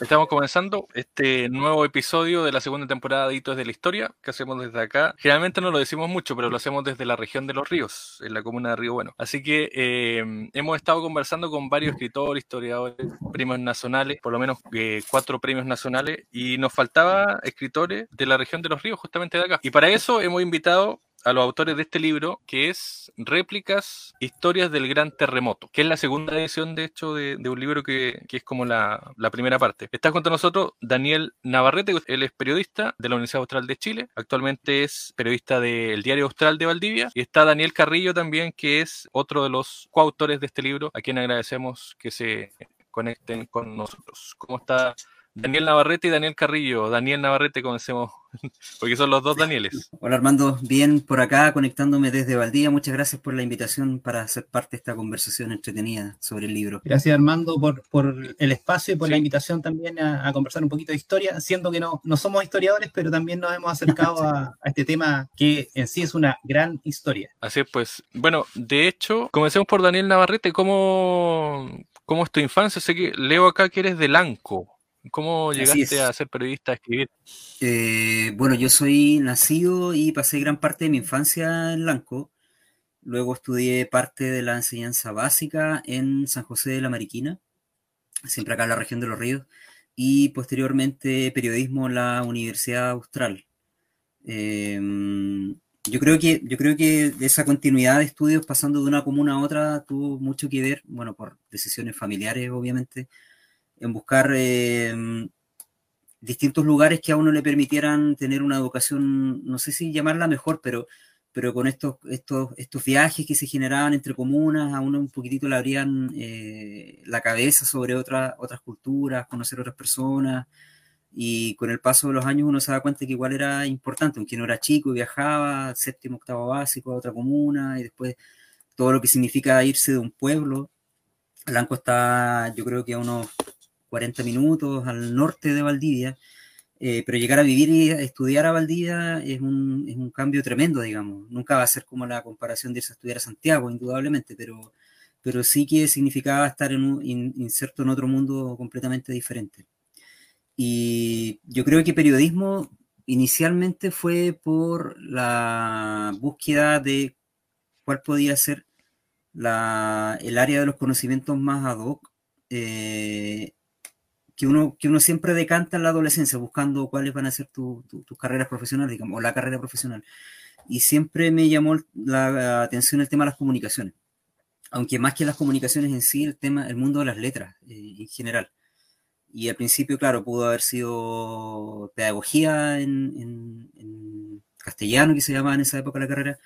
Estamos comenzando este nuevo episodio de la segunda temporada de Hitos de la Historia que hacemos desde acá. Generalmente no lo decimos mucho, pero lo hacemos desde la región de los ríos, en la comuna de Río Bueno. Así que eh, hemos estado conversando con varios escritores, historiadores, premios nacionales, por lo menos eh, cuatro premios nacionales, y nos faltaba escritores de la región de los ríos, justamente de acá. Y para eso hemos invitado a los autores de este libro, que es Réplicas, Historias del Gran Terremoto, que es la segunda edición, de hecho, de, un libro que, es como la, primera parte. Está junto a nosotros Daniel Navarrete, él es periodista de la Universidad Austral de Chile, actualmente es periodista del Diario Austral de Valdivia, y está Daniel Carrillo también, que es otro de los coautores de este libro, a quien agradecemos que se conecten con nosotros. ¿Cómo está Daniel Navarrete y Daniel Carrillo. Daniel Navarrete, comencemos, porque son los dos Danieles. Hola Armando, bien por acá, conectándome desde Valdía. Muchas gracias por la invitación para ser parte de esta conversación entretenida sobre el libro. Gracias Armando por, el espacio y por la invitación también a, conversar un poquito de historia, siendo que no, no somos historiadores, pero también nos hemos acercado a, este tema que en sí es una gran historia. Así es, pues. Bueno, de hecho, comencemos por Daniel Navarrete. ¿Cómo, cómo es tu infancia? Sé que leo acá que eres de Lanco. ¿Cómo llegaste a ser periodista, a escribir? Eh, bueno, yo soy nacido y pasé gran parte de mi infancia en Lanco. Luego estudié parte de la enseñanza básica en San José de la Mariquina, siempre acá en la región de los ríos, y posteriormente periodismo en la Universidad Austral. Em, yo creo que yo creo que esa continuidad de estudios pasando de una comuna a otra tuvo mucho que ver, bueno, por decisiones familiares, obviamente, en buscar eh, distintos lugares que a uno le permitieran tener una educación, no sé si llamarla mejor, pero, pero con estos, estos, estos viajes que se generaban entre comunas, a uno un poquitito le abrían eh, la cabeza sobre otras otras culturas, conocer otras personas. Y con el paso de los años uno se da cuenta que igual era importante, aunque no era chico, viajaba, séptimo, octavo básico a otra comuna, y después todo lo que significa irse de un pueblo. Blanco está, yo creo que a unos 40 minutos al norte de Valdivia, eh, pero llegar a vivir y estudiar a Valdivia es un, es un, cambio tremendo, digamos. Nunca va a ser como la comparación de irse a estudiar a Santiago, indudablemente, pero, pero sí que significaba estar en un, inserto en otro mundo completamente diferente. Y yo creo que periodismo inicialmente fue por la búsqueda de cuál podía ser la, el área de los conocimientos más ad hoc eh, que uno, que uno siempre decanta en la adolescencia buscando cuáles van a ser tus carreras profesionales, digamos, o la carrera profesional. Y siempre me llamó la atención el tema de las comunicaciones. Aunque más que las comunicaciones en sí, el tema, el mundo de las letras eh, en general. Y al principio, claro, pudo haber sido pedagogía en, en castellano, que se llamaba en esa época la carrera,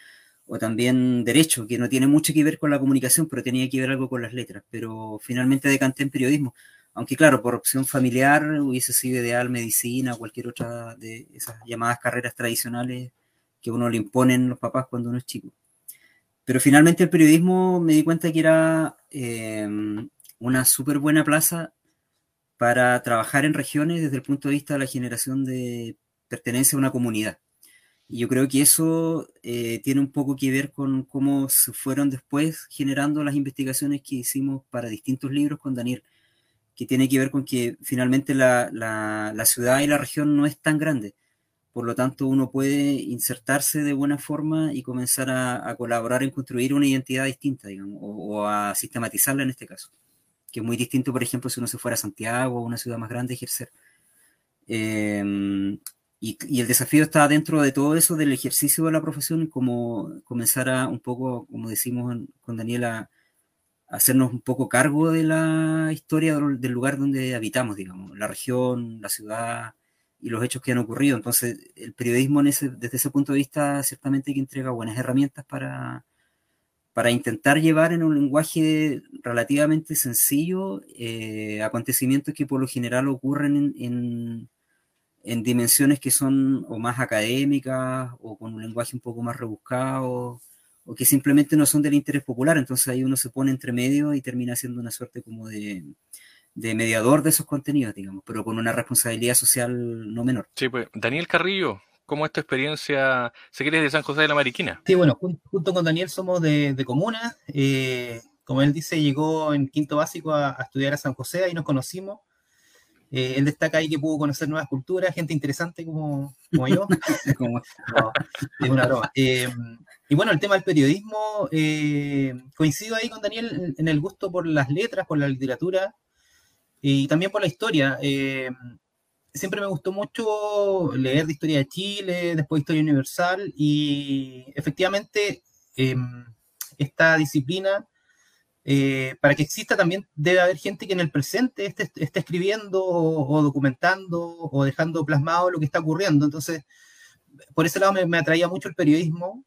o también derecho, que no tiene mucho que ver con la comunicación, pero tenía que ver algo con las letras. Pero finalmente decanté en periodismo aunque claro, por opción familiar hubiese sido ideal medicina o cualquier otra de esas llamadas carreras tradicionales que uno le imponen los papás cuando uno es chico. Pero finalmente el periodismo me di cuenta que era em, una súper buena plaza para trabajar en regiones desde el punto de vista de la generación de pertenencia a una comunidad. Y yo creo que eso eh, tiene un poco que ver con cómo se fueron después generando las investigaciones que hicimos para distintos libros con Daniel que tiene que ver con que finalmente la, la, ciudad y la región no es tan grande. Por lo tanto, uno puede insertarse de buena forma y comenzar a, colaborar en construir una identidad distinta, digamos, o, a sistematizarla en este caso. Que es muy distinto, por ejemplo, si uno se fuera a Santiago o una ciudad más grande, ejercer. Em, y, y, el desafío está dentro de todo eso del ejercicio de la profesión, como comenzar a un poco, como decimos con Daniela, hacernos un poco cargo de la historia del lugar donde habitamos, digamos, la región, la ciudad y los hechos que han ocurrido. Entonces, el periodismo desde ese punto de vista ciertamente que entrega buenas herramientas para, para intentar llevar en un lenguaje relativamente sencillo eh, acontecimientos que por lo general ocurren en, en dimensiones que son o más académicas o con un lenguaje un poco más rebuscado o que simplemente no son del interés popular, entonces ahí uno se pone entre medio y termina siendo una suerte como de, mediador de esos contenidos, digamos, pero con una responsabilidad social no menor. Sí, pues Daniel Carrillo, ¿cómo es tu experiencia? ¿Se quieres de San José de la Mariquina? Sí, bueno, junto con Daniel somos de, comuna. Eh, como él dice, llegó en quinto básico a, estudiar a San José, ahí nos conocimos. Eh, él destaca ahí que pudo conocer nuevas culturas, gente interesante como, como yo. es una broma. Eh, y bueno, el tema del periodismo, eh, coincido ahí con Daniel en el gusto por las letras, por la literatura y también por la historia. siempre me gustó mucho leer de historia de Chile, después historia universal y efectivamente esta disciplina eh, para que exista también debe haber gente que en el presente esté, escribiendo o, documentando o dejando plasmado lo que está ocurriendo. Entonces, por ese lado me, atraía mucho el periodismo,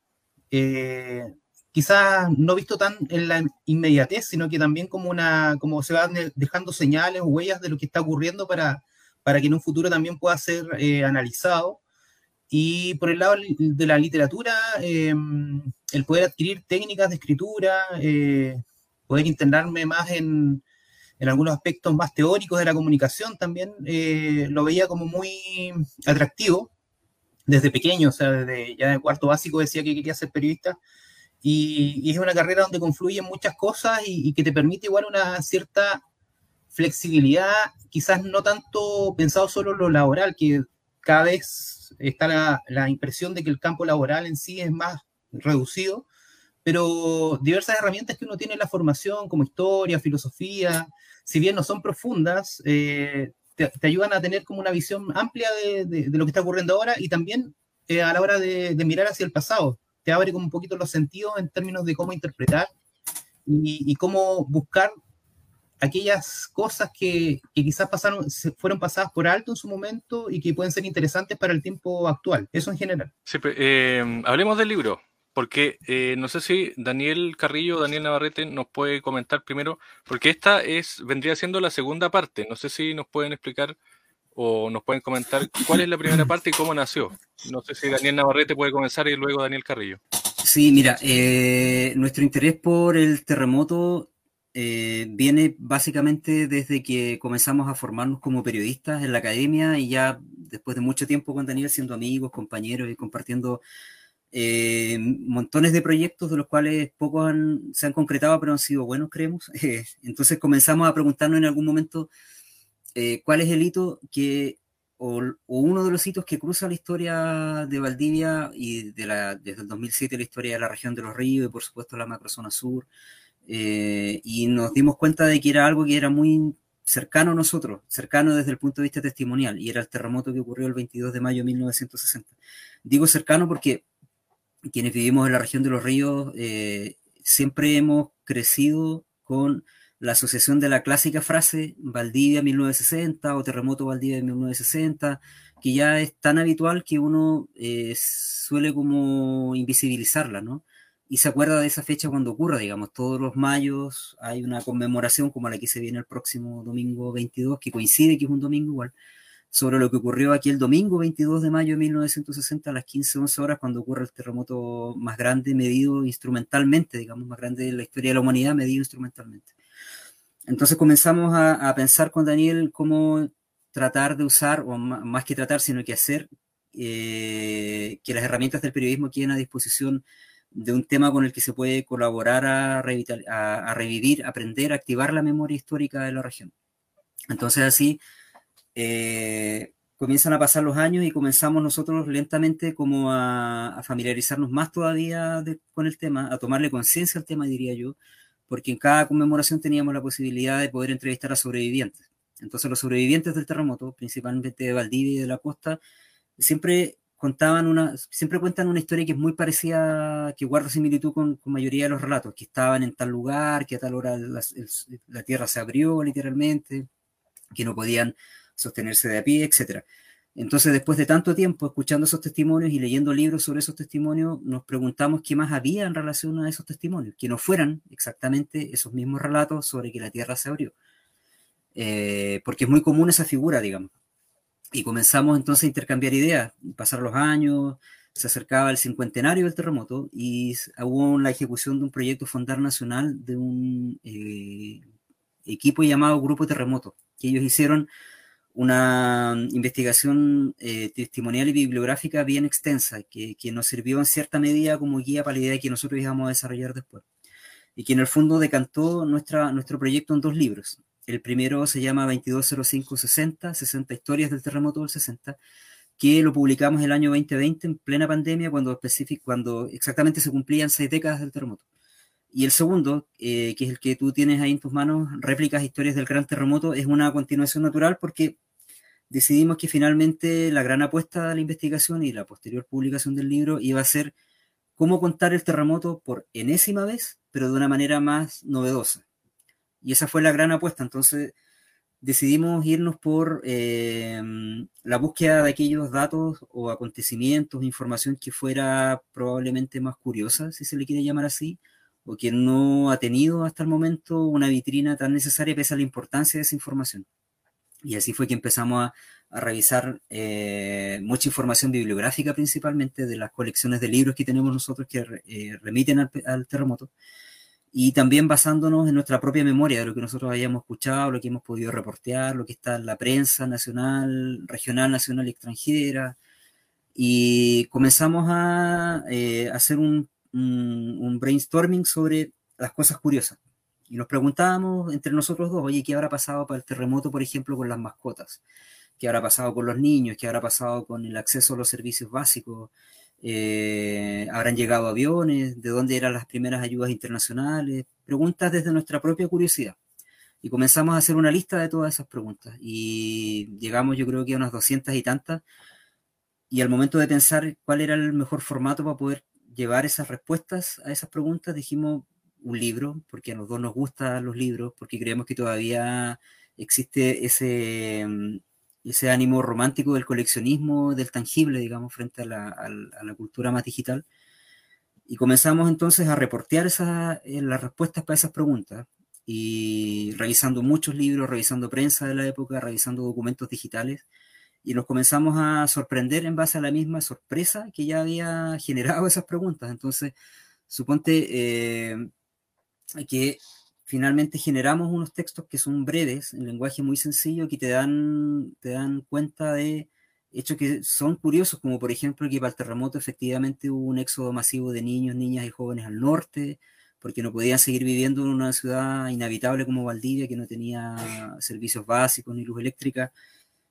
eh, quizás no visto tan en la inmediatez, sino que también como, una, como se van dejando señales o huellas de lo que está ocurriendo para, para que en un futuro también pueda ser eh, analizado. Y por el lado de la literatura, el poder adquirir técnicas de escritura, poder internarme más en, en algunos aspectos más teóricos de la comunicación también, eh, lo veía como muy atractivo desde pequeño, o sea, desde ya de cuarto básico decía que quería ser periodista. Y, es una carrera donde confluyen muchas cosas y, que te permite igual una cierta flexibilidad, quizás no tanto pensado solo en lo laboral, que cada vez está la, la impresión de que el campo laboral en sí es más reducido, pero diversas herramientas que uno tiene en la formación, como historia, filosofía, si bien no son profundas, eh, te, ayudan a tener como una visión amplia de, lo que está ocurriendo ahora y también eh, a la hora de, mirar hacia el pasado. Te abre como un poquito los sentidos en términos de cómo interpretar y, cómo buscar aquellas cosas que, quizás pasaron, fueron pasadas por alto en su momento y que pueden ser interesantes para el tiempo actual. Eso en general. Eh, hablemos del libro porque eh, no sé si Daniel Carrillo o Daniel Navarrete nos puede comentar primero, porque esta es vendría siendo la segunda parte. No sé si nos pueden explicar o nos pueden comentar cuál es la primera parte y cómo nació. No sé si Daniel Navarrete puede comenzar y luego Daniel Carrillo. Sí, mira, eh, nuestro interés por el terremoto eh, viene básicamente desde que comenzamos a formarnos como periodistas en la academia y ya después de mucho tiempo con Daniel siendo amigos, compañeros y compartiendo eh, montones de proyectos de los cuales pocos se han concretado, pero han sido buenos, creemos. Eh, entonces comenzamos a preguntarnos en algún momento eh, cuál es el hito que, o, uno de los hitos que cruza la historia de Valdivia y de la, desde el 2007 la historia de la región de los ríos y por supuesto la macrozona sur. y nos dimos cuenta de que era algo que era muy cercano a nosotros, cercano desde el punto de vista testimonial, y era el terremoto que ocurrió el 22 de mayo de 1960. Digo cercano porque quienes vivimos en la región de los ríos, eh, siempre hemos crecido con la asociación de la clásica frase Valdivia 1960 o Terremoto Valdivia 1960, que ya es tan habitual que uno eh, suele como invisibilizarla, ¿no? Y se acuerda de esa fecha cuando ocurra, digamos, todos los mayos hay una conmemoración como la que se viene el próximo domingo 22, que coincide que es un domingo igual, sobre lo que ocurrió aquí el domingo 22 de mayo de 1960 a las 15-11 horas, cuando ocurre el terremoto más grande medido instrumentalmente, digamos, más grande de la historia de la humanidad medido instrumentalmente. Entonces comenzamos a, pensar con Daniel cómo tratar de usar, o más que tratar, sino que hacer eh, que las herramientas del periodismo queden a disposición de un tema con el que se puede colaborar a, a, a revivir, aprender, activar la memoria histórica de la región. Entonces así eh, comienzan a pasar los años y comenzamos nosotros lentamente como a, familiarizarnos más todavía con el tema, a tomarle conciencia al tema, diría yo, porque en cada conmemoración teníamos la posibilidad de poder entrevistar a sobrevivientes. Entonces los sobrevivientes del terremoto, principalmente de Valdivia y de la costa, siempre contaban una, siempre cuentan una historia que es muy parecida, que guarda similitud con, con mayoría de los relatos, que estaban en tal lugar, que a tal hora la tierra se abrió literalmente, que no podían sostenerse de a pie, etc. Entonces, después de tanto tiempo escuchando esos testimonios y leyendo libros sobre esos testimonios, nos preguntamos qué más había en relación a esos testimonios, que no fueran exactamente esos mismos relatos sobre que la Tierra se abrió. Eh, porque es muy común esa figura, digamos. Y comenzamos entonces a intercambiar ideas, pasar los años, se acercaba el cincuentenario del terremoto y hubo la ejecución de un proyecto fondar nacional de un eh, equipo llamado Grupo Terremoto, que ellos hicieron una investigación eh, testimonial y bibliográfica bien extensa, que, que, nos sirvió en cierta medida como guía para la idea que nosotros íbamos a desarrollar después. Y que en el fondo decantó nuestra, nuestro proyecto en dos libros. El primero se llama 220560, 60 historias del terremoto del 60, que lo publicamos el año 2020 en plena pandemia, cuando, cuando exactamente se cumplían seis décadas del terremoto. Y el segundo, eh, que es el que tú tienes ahí en tus manos, réplicas, historias del gran terremoto, es una continuación natural porque decidimos que finalmente la gran apuesta de la investigación y la posterior publicación del libro iba a ser cómo contar el terremoto por enésima vez, pero de una manera más novedosa. Y esa fue la gran apuesta. Entonces decidimos irnos por eh, la búsqueda de aquellos datos o acontecimientos, información que fuera probablemente más curiosa, si se le quiere llamar así, o que no ha tenido hasta el momento una vitrina tan necesaria pese a la importancia de esa información. Y así fue que empezamos a, revisar eh, mucha información bibliográfica principalmente de las colecciones de libros que tenemos nosotros que eh, remiten al, terremoto y también basándonos en nuestra propia memoria de lo que nosotros hayamos escuchado, lo que hemos podido reportear, lo que está en la prensa nacional, regional, nacional y extranjera. Y comenzamos a eh, hacer un un, brainstorming sobre las cosas curiosas. Y nos preguntábamos entre nosotros dos, oye, ¿qué habrá pasado para el terremoto, por ejemplo, con las mascotas? ¿Qué habrá pasado con los niños? ¿Qué habrá pasado con el acceso a los servicios básicos? Eh, ¿Habrán llegado aviones? ¿De dónde eran las primeras ayudas internacionales? Preguntas desde nuestra propia curiosidad. Y comenzamos a hacer una lista de todas esas preguntas. Y llegamos, yo creo que a unas doscientas y tantas. Y al momento de pensar cuál era el mejor formato para poder llevar esas respuestas a esas preguntas, dijimos un libro, porque a los dos nos gustan los libros, porque creemos que todavía existe ese, mm, ese ánimo romántico del coleccionismo, del tangible, digamos, frente a la, a la cultura más digital. Y comenzamos entonces a reportear eh, las respuestas para esas preguntas y revisando muchos libros, revisando prensa de la época, revisando documentos digitales y nos comenzamos a sorprender en base a la misma sorpresa que ya había generado esas preguntas. Entonces, suponte eh, que finalmente generamos unos textos que son breves, en lenguaje muy sencillo, que te dan, te dan cuenta de hechos que son curiosos, como por ejemplo que para el terremoto efectivamente hubo un éxodo masivo de niños, niñas y jóvenes al norte, porque no podían seguir viviendo en una ciudad inhabitable como Valdivia, que no tenía servicios básicos ni luz eléctrica.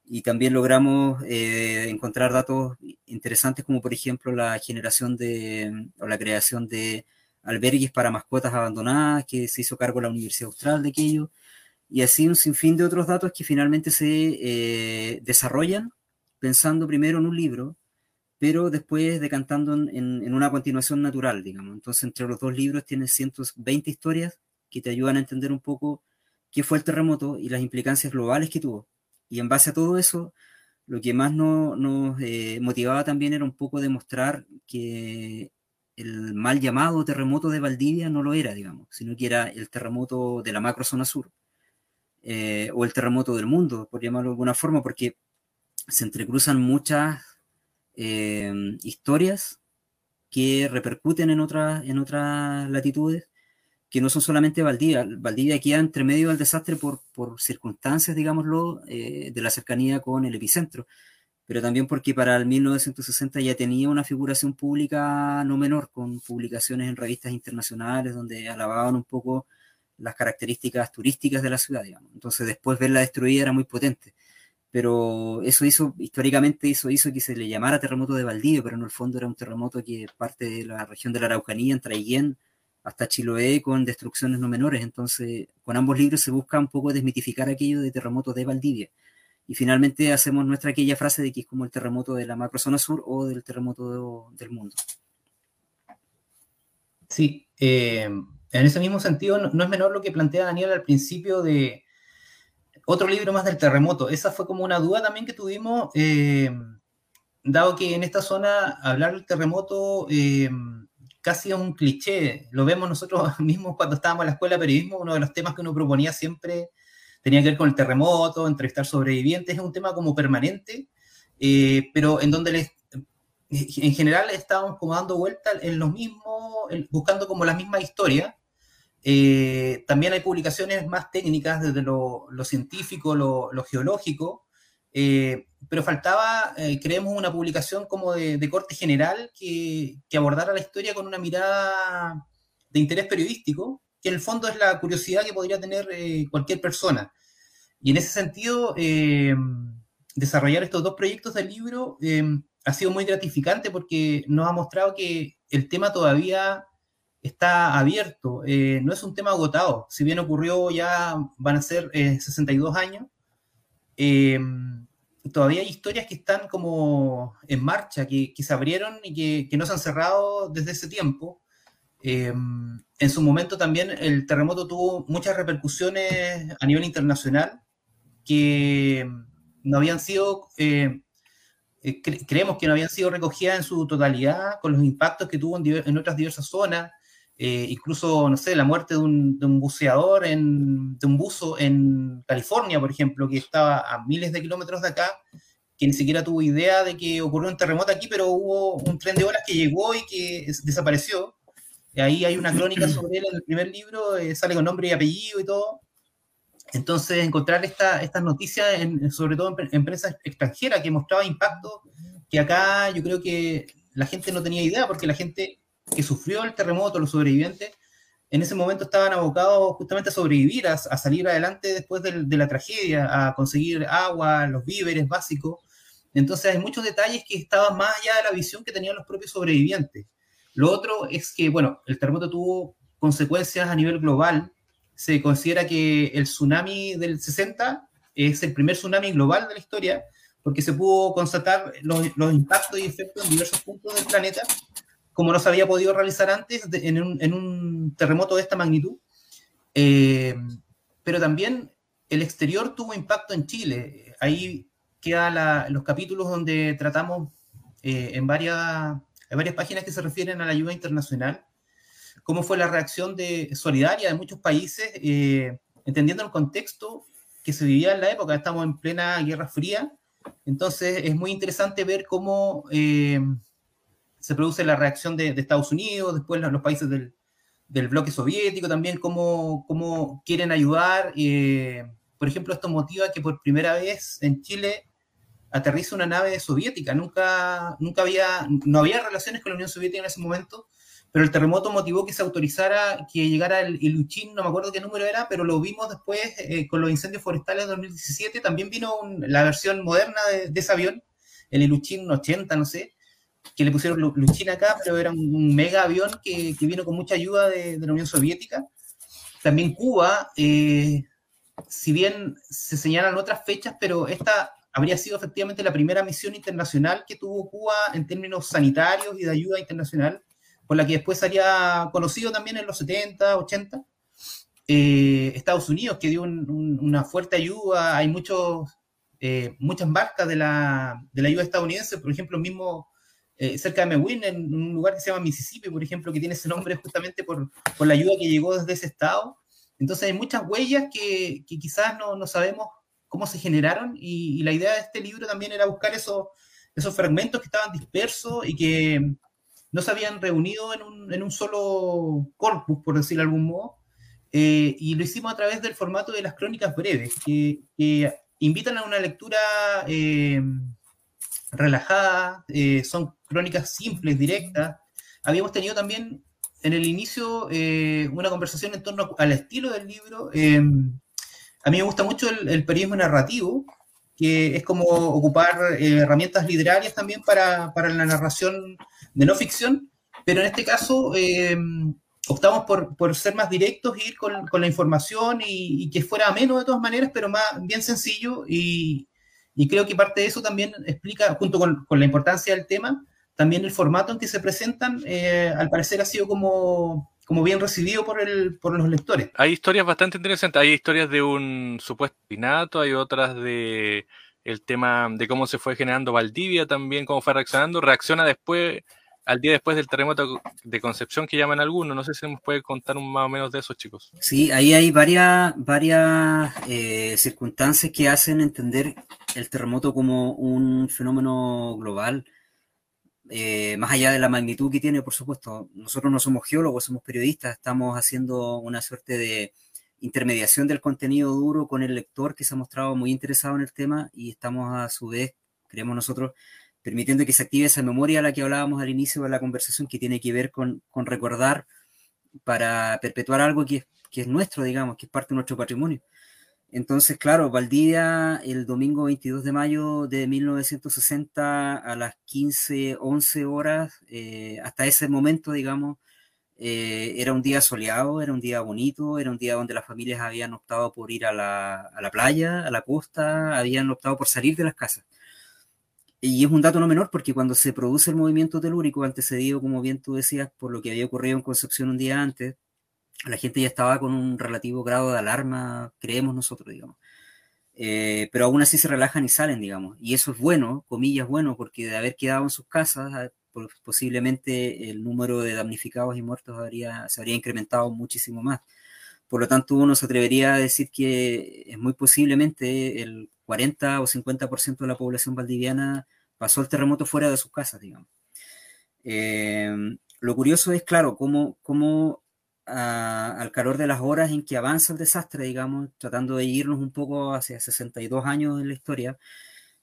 Y también logramos eh, encontrar datos interesantes como por ejemplo la generación de o la creación de albergues para mascotas abandonadas que se hizo cargo la Universidad Austral de aquello y así un sinfín de otros datos que finalmente se eh, desarrollan pensando primero en un libro pero después decantando en, en, una continuación natural, digamos. Entonces, entre los dos libros tienes 120 historias que te ayudan a entender un poco qué fue el terremoto y las implicancias globales que tuvo y en base a todo eso, lo que más nos, eh, motivaba también era un poco demostrar que el mal llamado terremoto de Valdivia no lo era, digamos, sino que era el terremoto de la macro zona sur, eh, o el terremoto del mundo, por llamarlo de alguna forma, porque se entrecruzan muchas eh, historias que repercuten en, otras en latitudes que no son solamente Valdivia. Valdivia queda entre medio del desastre por, por circunstancias, digámoslo, eh, de la cercanía con el epicentro, pero también porque para el 1960 ya tenía una figuración pública no menor, con publicaciones en revistas internacionales donde alababan un poco las características turísticas de la ciudad, digamos. Entonces después verla destruida era muy potente. Pero eso hizo, históricamente eso hizo que se le llamara terremoto de Valdivia, pero en el fondo era un terremoto que parte de la región de la Araucanía, en Traiguén, hasta Chiloé con destrucciones no menores. Entonces, con ambos libros se busca un poco desmitificar aquello de terremoto de Valdivia. Y finalmente hacemos nuestra aquella frase de que es como el terremoto de la macrozona sur o del terremoto del mundo. Sí, eh, en ese mismo sentido, no, es menor lo que plantea Daniel al principio de otro libro más del terremoto. Esa fue como una duda también que tuvimos, eh, dado que en esta zona hablar del terremoto eh, casi un cliché. Lo vemos nosotros mismos cuando estábamos en la escuela de periodismo, uno de los temas que uno proponía siempre tenía que ver con el terremoto, entrevistar sobrevivientes, es un tema como permanente, eh, pero en donde en general estábamos como dando vuelta en los mismos, buscando como la misma historia. Eh, también hay publicaciones más técnicas desde lo, científico, lo, lo geológico, eh, pero faltaba, eh, creemos, una publicación como de, corte general que, abordara la historia con una mirada de interés periodístico, que el fondo es la curiosidad que podría tener eh, cualquier persona. Y en ese sentido, eh, desarrollar estos dos proyectos del libro eh, ha sido muy gratificante porque nos ha mostrado que el tema todavía está abierto, no es un tema agotado, si bien ocurrió ya van a ser 62 años, todavía hay historias que están como en marcha, que, se abrieron y que, no se han cerrado desde ese tiempo. En su momento también el terremoto tuvo muchas repercusiones a nivel internacional que no habían sido, eh, eh, creemos que no habían sido recogidas en su totalidad con los impactos que tuvo en, otras diversas zonas, eh, incluso, no sé, la muerte de un, de un buceador, en, de un buzo en California, por ejemplo, que estaba a miles de kilómetros de acá, que ni siquiera tuvo idea de que ocurrió un terremoto aquí, pero hubo un tren de olas que llegó y que desapareció. Ahí hay una crónica sobre él en el primer libro, sale con nombre y apellido y todo. Entonces, encontrar esta, estas noticias, sobre todo en, prensa extranjera, que mostraba impacto que acá yo creo que la gente no tenía idea, porque la gente que sufrió el terremoto, los sobrevivientes, en ese momento estaban abocados justamente a sobrevivir, a, salir adelante después de, de, la tragedia, a conseguir agua, los víveres básicos. Entonces hay muchos detalles que estaban más allá de la visión que tenían los propios sobrevivientes. Lo otro es que, bueno, el terremoto tuvo consecuencias a nivel global, se considera que el tsunami del 60 es el primer tsunami global de la historia, porque se pudo constatar los, impactos y efectos en diversos puntos del planeta, como no se había podido realizar antes en, un, terremoto de esta magnitud. Eh, pero también el exterior tuvo impacto en Chile. Ahí quedan los capítulos donde tratamos eh, en, varias, varias páginas que se refieren a la ayuda internacional cómo fue la reacción de, solidaria de muchos países, eh, entendiendo el contexto que se vivía en la época, estamos en plena Guerra Fría, entonces es muy interesante ver cómo eh, se produce la reacción de, Estados Unidos, después los, países del, del, bloque soviético también, cómo, cómo quieren ayudar. Eh, por ejemplo, esto motiva que por primera vez en Chile aterriza una nave soviética. Nunca, nunca había, no había relaciones con la Unión Soviética en ese momento, pero el terremoto motivó que se autorizara que llegara el Iluchín, no me acuerdo qué número era, pero lo vimos después eh, con los incendios forestales de 2017, también vino la versión moderna de, ese avión, el Iluchín 80, no sé, que le pusieron Iluchín acá, pero era un, mega avión que, que, vino con mucha ayuda de, la Unión Soviética. También Cuba, eh, si bien se señalan otras fechas, pero esta habría sido efectivamente la primera misión internacional que tuvo Cuba en términos sanitarios y de ayuda internacional por la que después sería conocido también en los 70, 80. Eh, Estados Unidos, que dio una fuerte ayuda, hay muchos, eh, muchas marcas de la, de la, ayuda estadounidense, por ejemplo, mismo eh, cerca de Mewin, en un lugar que se llama Mississippi, por ejemplo, que tiene ese nombre justamente por, por la ayuda que llegó desde ese estado. Entonces hay muchas huellas que, que quizás no, no, sabemos cómo se generaron y, y, la idea de este libro también era buscar esos, esos fragmentos que estaban dispersos y que, no se habían reunido en un, en un solo corpus, por decirlo de algún modo, eh, y lo hicimos a través del formato de las crónicas breves, que, invitan a una lectura eh, relajada, eh, son crónicas simples, directas. Habíamos tenido también en el inicio una conversación en torno al estilo del libro. A mí me gusta mucho el, periodismo narrativo, que es como ocupar herramientas literarias también para, para la narración de no ficción, pero en este caso eh, optamos por, por, ser más directos, ir con, con la información y, que fuera menos de todas maneras, pero más bien sencillo y, y creo que parte de eso también explica, junto con, con, la importancia del tema, también el formato en que se presentan, eh, al parecer ha sido como, como bien recibido por, el, por los lectores. Hay historias bastante interesantes, hay historias de un supuesto pinato, hay otras de el tema de cómo se fue generando Valdivia también, cómo fue reaccionando, reacciona después al día después del terremoto de Concepción que llaman algunos. No sé si nos puede contar un más o menos de esos chicos. Sí, ahí hay varias, varias eh, circunstancias que hacen entender el terremoto como un fenómeno global, eh, más allá de la magnitud que tiene, por supuesto. Nosotros no somos geólogos, somos periodistas, estamos haciendo una suerte de intermediación del contenido duro con el lector que se ha mostrado muy interesado en el tema y estamos a su vez, creemos nosotros, permitiendo que se active esa memoria a la que hablábamos al inicio de la conversación, que tiene que ver con, con recordar para perpetuar algo que que es nuestro, digamos, que es parte de nuestro patrimonio. Entonces, claro, Valdivia el domingo 22 de mayo de 1960 a las 15, 11 horas, eh, hasta ese momento, digamos, eh, era un día soleado, era un día bonito, era un día donde las familias habían optado por ir a la, a la playa, a la costa, habían optado por salir de las casas. Y es un dato no menor porque cuando se produce el movimiento telúrico, antecedido, como bien tú decías, por lo que había ocurrido en Concepción un día antes, la gente ya estaba con un relativo grado de alarma, creemos nosotros, digamos. Eh, pero aún así se relajan y salen, digamos. Y eso es bueno, comillas bueno, porque de haber quedado en sus casas, ah, posiblemente el número de damnificados y muertos habría, se habría incrementado muchísimo más. Por lo tanto, uno se atrevería a decir que es muy posiblemente el 40 o 50% de la población valdiviana pasó el terremoto fuera de sus casas, digamos. Eh, lo curioso es, claro, cómo, cómo al calor de las horas en que avanza el desastre, digamos, tratando de irnos un poco hacia 62 años en la historia,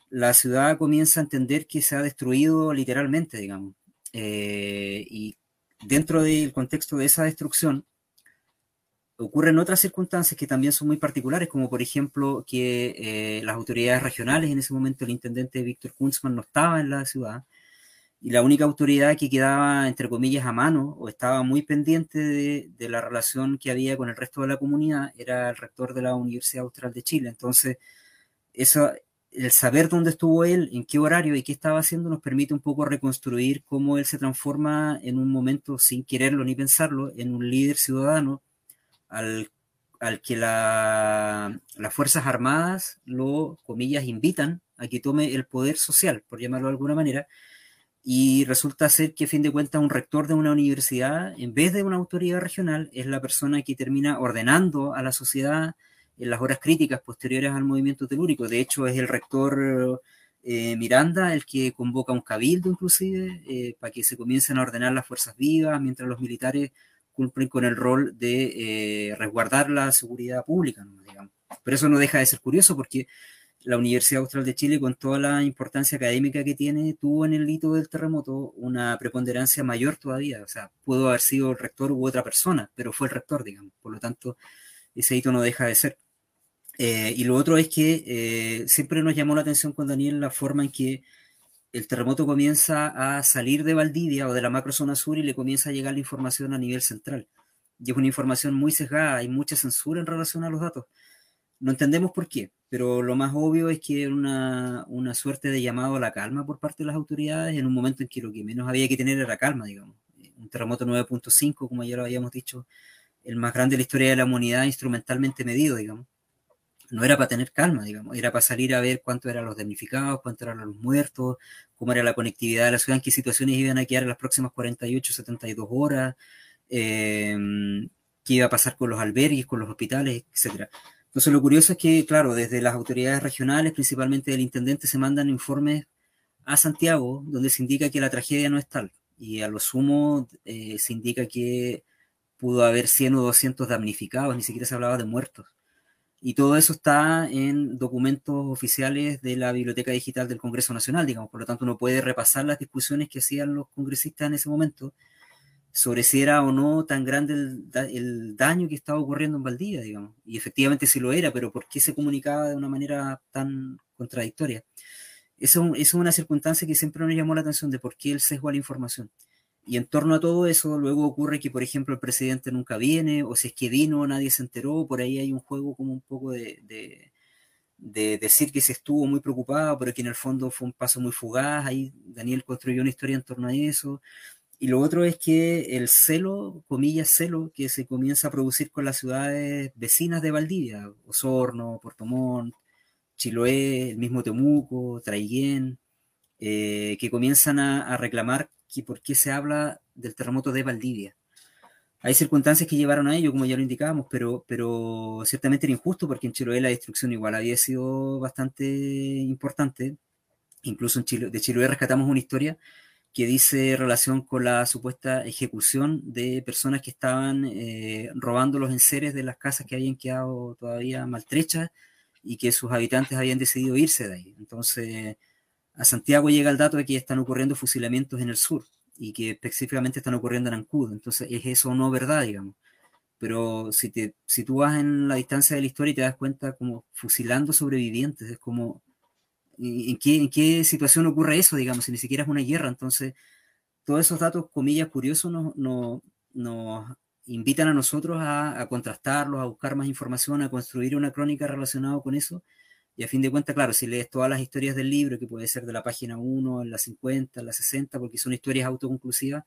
la ciudad comienza a entender que se ha destruido literalmente, digamos. Eh, y dentro del contexto de esa destrucción, ocurren otras circunstancias que también son muy particulares, como por ejemplo que eh, las autoridades regionales, en ese momento el intendente Víctor Kunzman no estaba en la ciudad, y la única autoridad que quedaba, entre comillas, a mano o estaba muy pendiente de, la relación que había con el resto de la comunidad era el rector de la Universidad Austral de Chile. Entonces, eso, el saber dónde estuvo él, en qué horario y qué estaba haciendo nos permite un poco reconstruir cómo él se transforma en un momento, sin quererlo ni pensarlo, en un líder ciudadano al, al que la, las Fuerzas Armadas lo, comillas, invitan a que tome el poder social, por llamarlo de alguna manera, y resulta ser que, a fin de cuentas, un rector de una universidad, en vez de una autoridad regional, es la persona que termina ordenando a la sociedad en las horas críticas posteriores al movimiento telúrico. De hecho, es el rector eh, Miranda el que convoca un cabildo, inclusive, eh, para que se comiencen a ordenar las fuerzas vivas, mientras los militares cumplen con el rol de eh, resguardar la seguridad pública, digamos. Pero eso no deja de ser curioso porque la Universidad Austral de Chile, con toda la importancia académica que tiene, tuvo en el hito del terremoto una preponderancia mayor todavía. O sea, pudo haber sido el rector u otra persona, pero fue el rector, digamos. Por lo tanto, ese hito no deja de ser. Eh, y lo otro es que eh, siempre nos llamó la atención con Daniel la forma en que el terremoto comienza a salir de Valdivia o de la macrozona sur y le comienza a llegar la información a nivel central. Y es una información muy sesgada, hay mucha censura en relación a los datos. No entendemos por qué, pero lo más obvio es que era una, una, suerte de llamado a la calma por parte de las autoridades en un momento en que lo que menos había que tener era calma, digamos. Un terremoto 9.5, como ya lo habíamos dicho, el más grande de la historia de la humanidad instrumentalmente medido, digamos. No era para tener calma, digamos, era para salir a ver cuánto eran los damnificados, cuánto eran los muertos, cómo era la conectividad de la ciudad, en qué situaciones iban a quedar en las próximas 48, 72 horas, eh, qué iba a pasar con los albergues, con los hospitales, etcétera. Entonces lo curioso es que, claro, desde las autoridades regionales, principalmente del intendente, se mandan informes a Santiago donde se indica que la tragedia no es tal y a lo sumo eh, se indica que pudo haber 100 o 200 damnificados, ni siquiera se hablaba de muertos. Y todo eso está en documentos oficiales de la Biblioteca Digital del Congreso Nacional, digamos, por lo tanto uno puede repasar las discusiones que hacían los congresistas en ese momento sobre si era o no tan grande el, daño que estaba ocurriendo en Valdivia, digamos. Y efectivamente sí lo era, pero ¿por qué se comunicaba de una manera tan contradictoria? Eso, es una circunstancia que siempre nos llamó la atención de por qué el sesgo a la información. Y en torno a todo eso, luego ocurre que, por ejemplo, el presidente nunca viene, o si es que vino, nadie se enteró, por ahí hay un juego como un poco de, de, de decir que se estuvo muy preocupado, pero que en el fondo fue un paso muy fugaz. Ahí Daniel construyó una historia en torno a eso. Y lo otro es que el celo, comillas celo, que se comienza a producir con las ciudades vecinas de Valdivia, Osorno, Puerto Montt, Chiloé, el mismo Temuco, Traiguén, eh, que comienzan a, reclamar que por qué se habla del terremoto de Valdivia. Hay circunstancias que llevaron a ello, como ya lo indicábamos, pero, pero ciertamente era injusto porque en Chiloé la destrucción igual había sido bastante importante. Incluso en de Chiloé rescatamos una historia que dice relación con la supuesta ejecución de personas que estaban eh, robando los enseres de las casas que habían quedado todavía maltrechas y que sus habitantes habían decidido irse de ahí. Entonces, a Santiago llega el dato de que están ocurriendo fusilamientos en el sur y que específicamente están ocurriendo en Ancud. Entonces, ¿es eso o no verdad, digamos? pero si, te, si tú vas en la distancia de la historia y te das cuenta como fusilando sobrevivientes, es como, ¿en qué, en qué situación ocurre eso, digamos, si ni siquiera es una guerra? Entonces, todos esos datos, comillas, curiosos nos, nos, invitan a nosotros a, a, contrastarlos, a buscar más información, a construir una crónica relacionada con eso. Y a fin de cuentas, claro, si lees todas las historias del libro, que puede ser de la página 1, en la 50, en la 60, porque son historias autoconclusivas,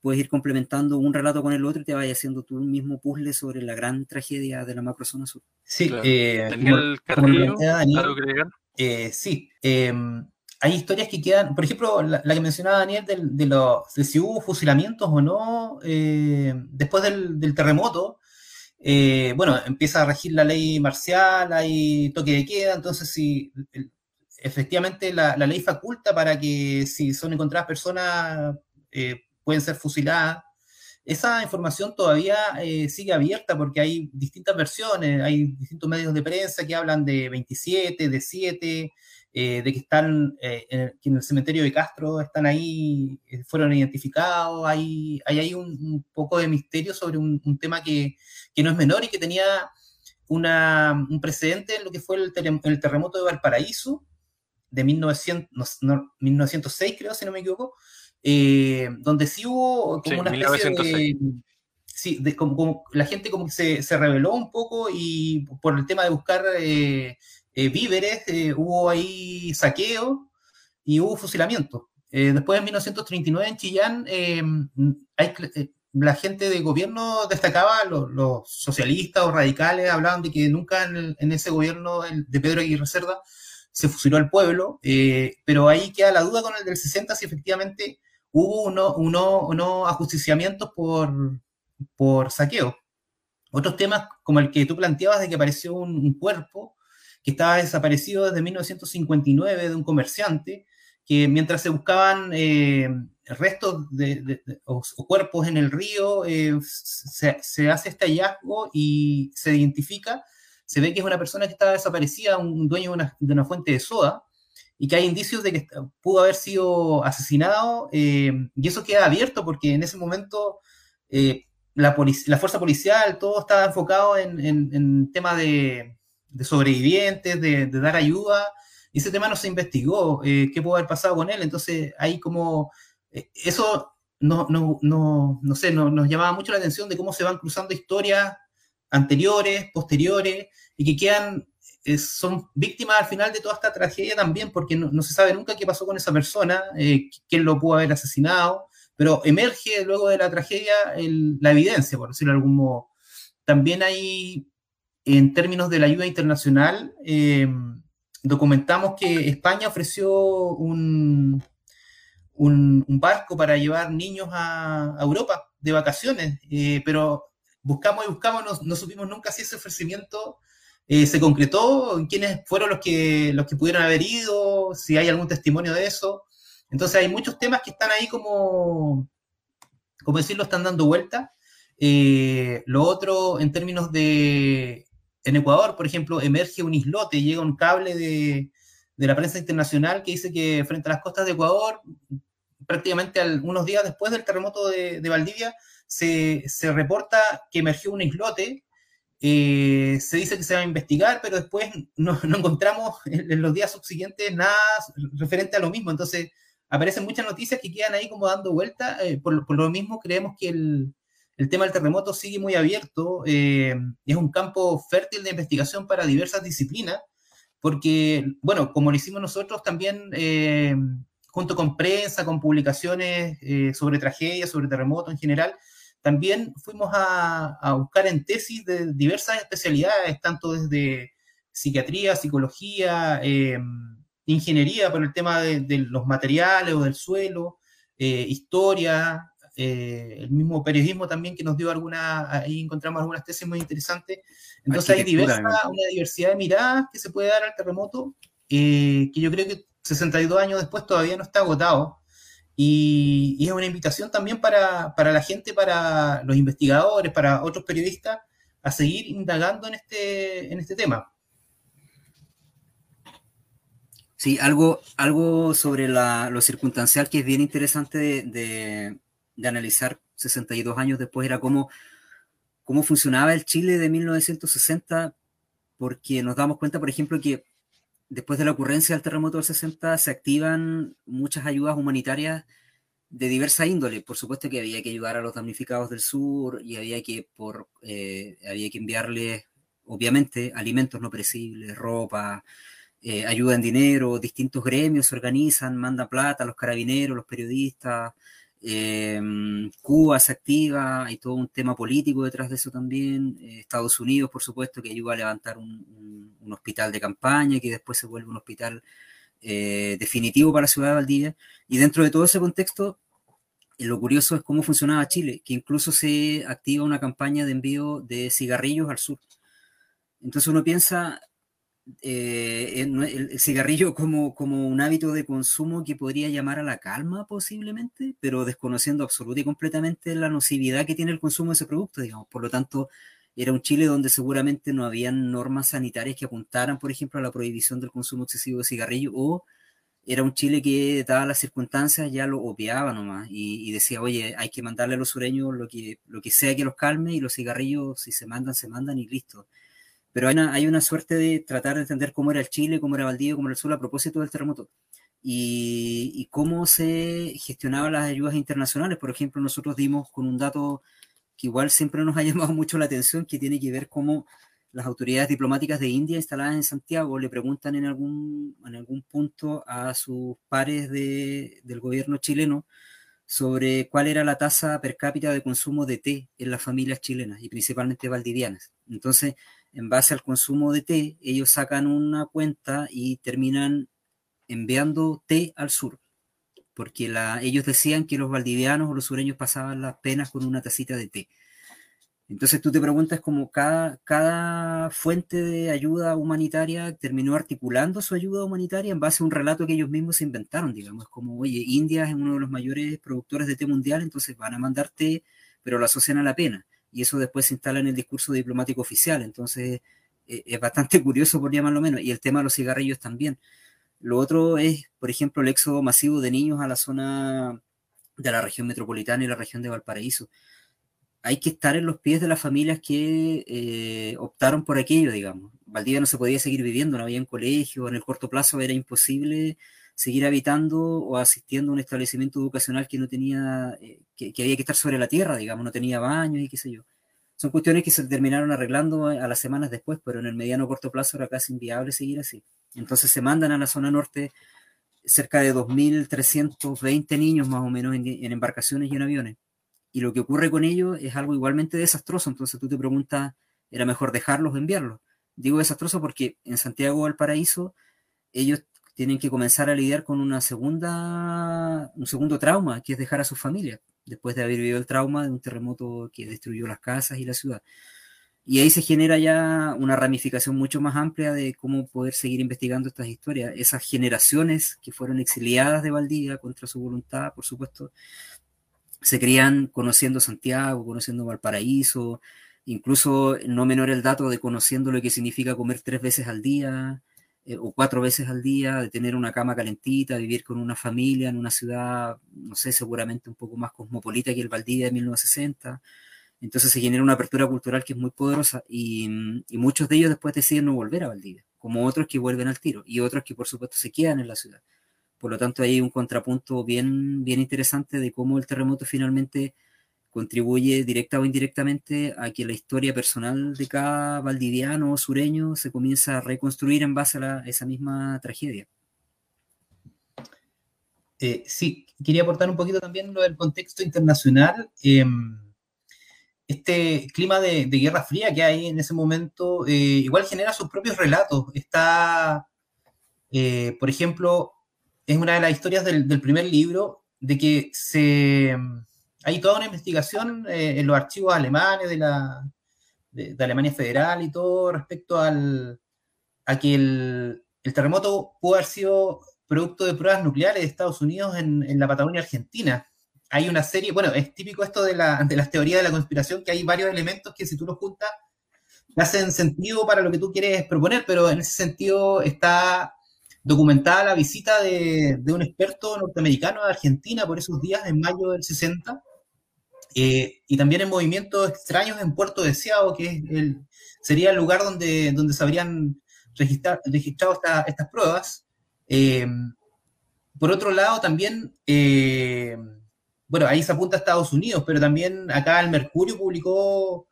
puedes ir complementando un relato con el otro y te vaya haciendo tú un mismo puzzle sobre la gran tragedia de la macrozona sur. Sí, eh, Daniel Carrillo, eh, sí, em, hay historias que quedan, por ejemplo, la, que mencionaba Daniel de, los, si hubo fusilamientos o no eh, después del, terremoto. Eh, bueno, empieza a regir la ley marcial, hay toque de queda, entonces si efectivamente la, ley faculta para que si son encontradas personas eh, pueden ser fusiladas. Esa información todavía sigue abierta porque hay distintas versiones, hay distintos medios de prensa que hablan de 27, de 7, eh, de que están eh, en, el, cementerio de Castro, están ahí, eh, fueron identificados, hay, hay ahí un, poco de misterio sobre un, tema que, que, no es menor y que tenía una, un precedente en lo que fue el, el terremoto de Valparaíso de 1900, 1906, creo, si no me equivoco, donde sí hubo como una especie de... Sí, de, como, la gente como que se, se rebeló un poco y por el tema de buscar eh, víveres, eh, hubo ahí saqueo y hubo fusilamiento. Eh, después en 1939 en Chillán, la gente de gobierno destacaba, los, socialistas o radicales hablaban de que nunca en, ese gobierno de Pedro Aguirre Cerda se fusiló al pueblo, pero ahí queda la duda con el del 60 si efectivamente hubo unos uno, uno ajusticiamientos por, saqueo. Otros temas, como el que tú planteabas de que apareció un cuerpo, que estaba desaparecido desde 1959 de un comerciante, que mientras se buscaban eh, restos de, o, cuerpos en el río, eh, se, hace este hallazgo y se identifica, se ve que es una persona que estaba desaparecida, un dueño de una, fuente de soda, y que hay indicios de que pudo haber sido asesinado, eh, y eso queda abierto porque en ese momento la, la, fuerza policial, todo estaba enfocado en, en, en tema de, de sobrevivientes, de, dar ayuda, y ese tema no se investigó, eh, qué pudo haber pasado con él, entonces ahí como, eh, eso no, no, no, no sé, nos llamaba mucho la atención de cómo se van cruzando historias anteriores, posteriores, y que quedan, eh, son víctimas al final de toda esta tragedia también, porque no, se sabe nunca qué pasó con esa persona, quién lo pudo haber asesinado, pero emerge luego de la tragedia la evidencia, por decirlo de algún modo. También hay en términos de la ayuda internacional, eh, documentamos que España ofreció un, un, barco para llevar niños a, Europa de vacaciones, eh, pero buscamos y buscamos, no, supimos nunca si ese ofrecimiento eh, se concretó, quiénes fueron los que, los que pudieron haber ido, si hay algún testimonio de eso. Entonces hay muchos temas que están ahí como, como decirlo, están dando vuelta. lo otro, en términos de en Ecuador, por ejemplo, emerge un islote, llega un cable de, la prensa internacional que dice que frente a las costas de Ecuador, prácticamente unos días después del terremoto de, Valdivia, se, reporta que emergió un islote. Eh, se dice que se va a investigar, pero después no, encontramos en, los días subsiguientes nada referente a lo mismo. Entonces, aparecen muchas noticias que quedan ahí como dando vuelta. Eh, por, lo mismo, creemos que el, tema del terremoto sigue muy abierto, eh, es un campo fértil de investigación para diversas disciplinas, porque, bueno, como lo hicimos nosotros también, eh, junto con prensa, con publicaciones eh, sobre tragedias, sobre terremoto en general, también fuimos a, buscar en tesis de diversas especialidades, tanto desde psiquiatría, psicología, ingeniería por el tema de, de, los materiales o del suelo, historia, eh, el mismo periodismo también que nos dio alguna, ahí encontramos algunas tesis muy interesantes. Entonces hay diversa, una diversidad de miradas que se puede dar al terremoto, eh, que yo creo que 62 años después todavía no está agotado. Y, es una invitación también para, para, la gente, para los investigadores, para otros periodistas, a seguir indagando en este, en este tema. Sí, algo, algo sobre la, lo circunstancial que es bien interesante de, de analizar 62 años después era como cómo funcionaba el Chile de 1960, porque nos damos cuenta, por ejemplo, que después de la ocurrencia del terremoto del 60 se activan muchas ayudas humanitarias de diversa índole. Por supuesto que había que ayudar a los damnificados del sur y había que, por, eh, había que enviarles, obviamente, alimentos no perecibles, ropa, eh, ayuda en dinero, distintos gremios se organizan, mandan plata a los carabineros, los periodistas, Em, Cuba se activa, hay todo un tema político detrás de eso también. Eh, Estados Unidos, por supuesto, que ayuda a levantar un, hospital de campaña que después se vuelve un hospital eh, definitivo para ciudad de Valdivia. Y dentro de todo ese contexto, eh, lo curioso es cómo funcionaba Chile, que incluso se activa una campaña de envío de cigarrillos al sur. Entonces uno piensa, eh, el, cigarrillo como, como un hábito de consumo que podría llamar a la calma posiblemente, pero desconociendo absoluta y completamente la nocividad que tiene el consumo de ese producto, digamos. Por lo tanto, era un Chile donde seguramente no habían normas sanitarias que apuntaran, por ejemplo, a la prohibición del consumo excesivo de cigarrillo, o era un Chile que, dadas las circunstancias, ya lo obviaba nomás y, y, decía, oye, hay que mandarle a los sureños lo que, lo que sea que los calme y los cigarrillos, si se mandan, se mandan y listo pero hay una, hay una suerte de tratar de entender cómo era el Chile, cómo era Valdivia, cómo era el sur a propósito del terremoto. Y, cómo se gestionaban las ayudas internacionales. Por ejemplo, nosotros dimos con un dato que igual siempre nos ha llamado mucho la atención, que tiene que ver cómo las autoridades diplomáticas de India instaladas en Santiago le preguntan en algún, en algún punto a sus pares de, del gobierno chileno sobre cuál era la tasa per cápita de consumo de té en las familias chilenas y principalmente valdivianas. Entonces, en base al consumo de té, ellos sacan una cuenta y terminan enviando té al sur, porque ellos decían que los valdivianos o los sureños pasaban las penas con una tacita de té. Entonces tú te preguntas cómo cada, cada fuente de ayuda humanitaria terminó articulando su ayuda humanitaria en base a un relato que ellos mismos se inventaron, digamos, como, oye, India es uno de los mayores productores de té mundial, entonces van a mandar té, pero lo asocian a la pena y eso después se instala en el discurso diplomático oficial. Entonces, eh, es bastante curioso, por llamarlo menos. Y el tema de los cigarrillos también. Lo otro es, por ejemplo, el éxodo masivo de niños a la zona de la región metropolitana y la región de Valparaíso. Hay que estar en los pies de las familias que eh, optaron por aquello, digamos. Valdivia no se podía seguir viviendo, no había un colegio, en el corto plazo era imposible seguir habitando o asistiendo a un establecimiento educacional que no tenía, eh, que, había que estar sobre la tierra, digamos, no tenía baños y qué sé yo. Son cuestiones que se terminaron arreglando a las semanas después, pero en el mediano corto plazo era casi inviable seguir así. Entonces se mandan a la zona norte cerca de 2.320 niños más o menos en, en embarcaciones y en aviones. Y lo que ocurre con ellos es algo igualmente desastroso. Entonces tú te preguntas, ¿era mejor dejarlos o enviarlos? Digo desastroso porque en Santiago del Paraíso ellos tienen que comenzar a lidiar con una segunda, un segundo trauma, que es dejar a su familia, después de haber vivido el trauma de un terremoto que destruyó las casas y la ciudad. Y ahí se genera ya una ramificación mucho más amplia de cómo poder seguir investigando estas historias. Esas generaciones que fueron exiliadas de Valdivia contra su voluntad, por supuesto, se crían conociendo Santiago, conociendo Valparaíso, incluso no menor el dato de conociendo lo que significa comer tres veces al día, eh, o cuatro veces al día, de tener una cama calentita, vivir con una familia en una ciudad, no sé, seguramente un poco más cosmopolita que el Valdivia de 1960. Entonces se genera una apertura cultural que es muy poderosa y, y, muchos de ellos después deciden no volver a Valdivia, como otros que vuelven al tiro y otros que por supuesto se quedan en la ciudad. Por lo tanto hay un contrapunto bien, bien interesante de cómo el terremoto finalmente contribuye directa o indirectamente a que la historia personal de cada valdiviano o sureño se comienza a reconstruir en base a, esa misma tragedia. Eh, sí, quería aportar un poquito también lo del contexto internacional. Em, este clima de, guerra fría que hay en ese momento eh, igual genera sus propios relatos. Está, eh, por ejemplo, es una de las historias del, del primer libro de que se hay toda una investigación eh, en los archivos alemanes de la de, Alemania Federal y todo respecto al, a que el, terremoto pudo haber sido producto de pruebas nucleares de Estados Unidos en, la Patagonia Argentina. Hay una serie, bueno, es típico esto de, la, de las teorías de la conspiración, que hay varios elementos que si tú los juntas, hacen sentido para lo que tú quieres proponer, pero en ese sentido está documentada la visita de, de un experto norteamericano a Argentina por esos días en mayo del 60, Eh, y también en movimientos extraños en Puerto Deseado, que es el, sería el lugar donde, donde se habrían registrado estas pruebas. Eh, por otro lado, también, eh, bueno, ahí se apunta a Estados Unidos, pero también acá el Mercurio publicó,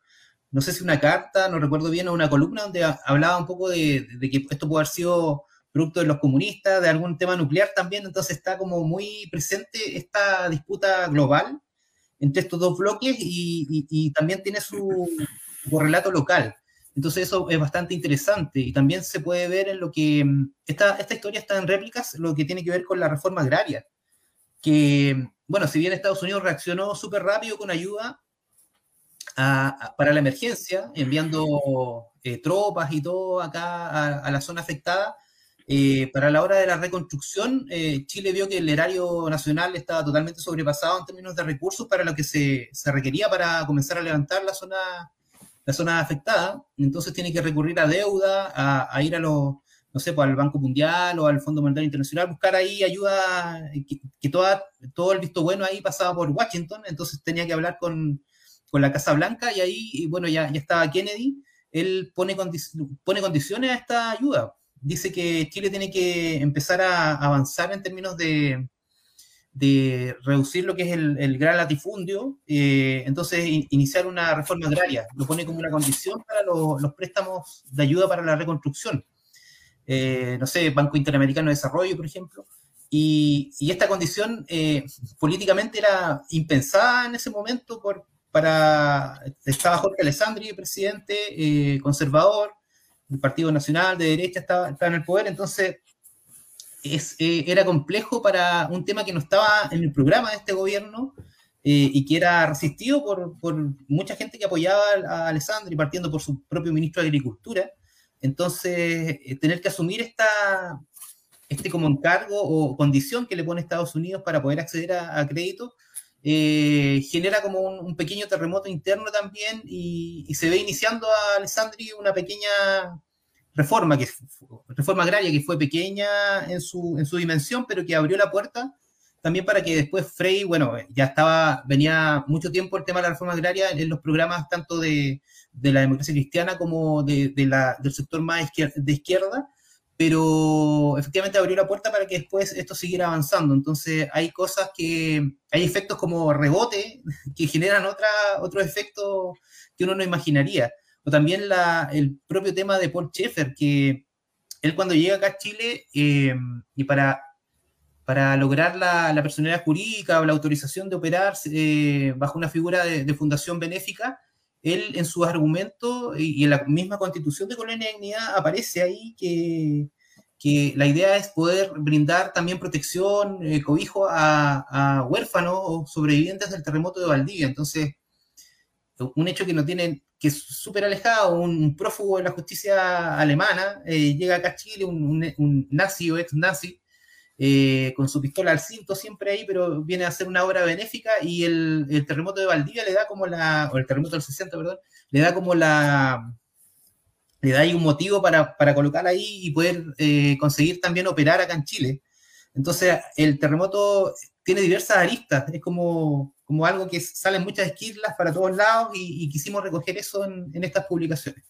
no sé si una carta, no recuerdo bien, o una columna donde hablaba un poco de, de que esto puede haber sido producto de los comunistas, de algún tema nuclear también, entonces está como muy presente esta disputa global entre estos dos bloques y, también tiene su, correlato local. Entonces eso es bastante interesante y también se puede ver en lo que, esta, esta historia está en réplicas, lo que tiene que ver con la reforma agraria, que, bueno, si bien Estados Unidos reaccionó súper rápido con ayuda para la emergencia, enviando eh, tropas y todo acá a la zona afectada, eh, para la hora de la reconstrucción, eh, Chile vio que el erario nacional estaba totalmente sobrepasado en términos de recursos para lo que se, se, requería para comenzar a levantar la zona, afectada. Entonces tiene que recurrir a deuda, a, ir a los, no sé, pues al Banco Mundial o al Fondo Monetario Internacional, buscar ahí ayuda, que, que toda, todo el visto bueno ahí pasaba por Washington, entonces tenía que hablar con, con la Casa Blanca y ahí, y bueno, ya, ya estaba Kennedy, él pone, pone condiciones a esta ayuda dice que Chile tiene que empezar a avanzar en términos de, reducir lo que es el, gran latifundio, eh, entonces iniciar una reforma agraria, lo pone como una condición para los préstamos de ayuda para la reconstrucción. Eh, no sé, Banco Interamericano de Desarrollo, por ejemplo. Y, esta condición eh, políticamente era impensada en ese momento por, para, estaba Jorge Alessandri, presidente conservador, el Partido Nacional de derecha estaba, en el poder, entonces es, eh, era complejo para un tema que no estaba en el programa de este gobierno eh, y que era resistido por, por, mucha gente que apoyaba a Alessandri, partiendo por su propio ministro de Agricultura. Entonces, eh, tener que asumir esta, este como encargo o condición que le pone Estados Unidos para poder acceder a, crédito, genera como un, pequeño terremoto interno también y, y, se ve iniciando a Alessandri una pequeña reforma, que, reforma agraria que fue pequeña en su, en su dimensión, pero que abrió la puerta también para que después Frey, bueno, ya estaba, venía mucho tiempo el tema de la reforma agraria en los programas tanto de, de la democracia cristiana como de, de la, del sector más de izquierda, pero efectivamente abrió la puerta para que después esto siguiera avanzando. Entonces hay cosas que, hay efectos como rebote que generan otra, otros efectos que uno no imaginaría o también la, el propio tema de Paul Schaeffer, que él cuando llega acá a Chile eh, y para, para lograr la, la, personalidad jurídica o la autorización de operar eh, bajo una figura de, fundación benéfica, él en sus argumentos y, en la misma constitución de Colonia Dignidad aparece ahí que, que la idea es poder brindar también protección, eh, cobijo a, huérfanos o sobrevivientes del terremoto de Valdivia. Entonces, un hecho que no tiene, que es súper alejado, un prófugo de la justicia alemana, eh, llega acá a Chile, un, nazi o ex nazi, eh, con su pistola al cinto siempre ahí, pero viene a hacer una obra benéfica y el, terremoto de Valdivia le da como la, o el terremoto del 60, perdón, le da como la, le da ahí un motivo para, para colocar ahí y poder eh, conseguir también operar acá en Chile. Entonces, el terremoto tiene diversas aristas, es como, como algo que sale en muchas esquilas para todos lados y, quisimos recoger eso en, estas publicaciones.